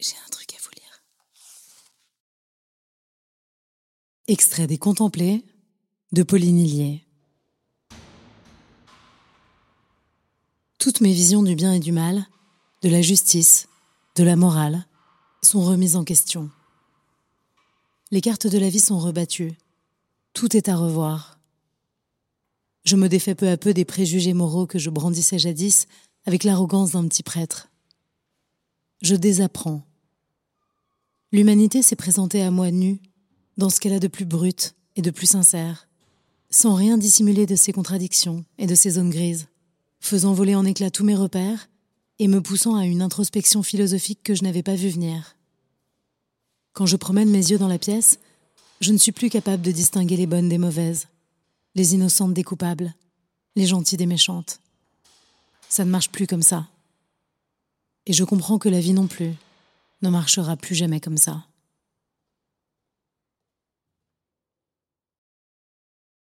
J'ai un truc à vous lire. Extrait des Contemplés de Pauline Hillier. Toutes mes visions du bien et du mal, de la justice, de la morale, sont remises en question. Les cartes de la vie sont rebattues. Tout est à revoir. Je me défais peu à peu des préjugés moraux que je brandissais jadis avec l'arrogance d'un petit prêtre. Je désapprends L'humanité s'est présentée à moi nue, dans ce qu'elle a de plus brut et de plus sincère, sans rien dissimuler de ses contradictions et de ses zones grises, faisant voler en éclats tous mes repères et me poussant à une introspection philosophique que je n'avais pas vue venir. Quand je promène mes yeux dans la pièce, je ne suis plus capable de distinguer les bonnes des mauvaises, les innocentes des coupables, les gentilles des méchantes. Ça ne marche plus comme ça. Et je comprends que la vie non plus ne marchera plus jamais comme ça.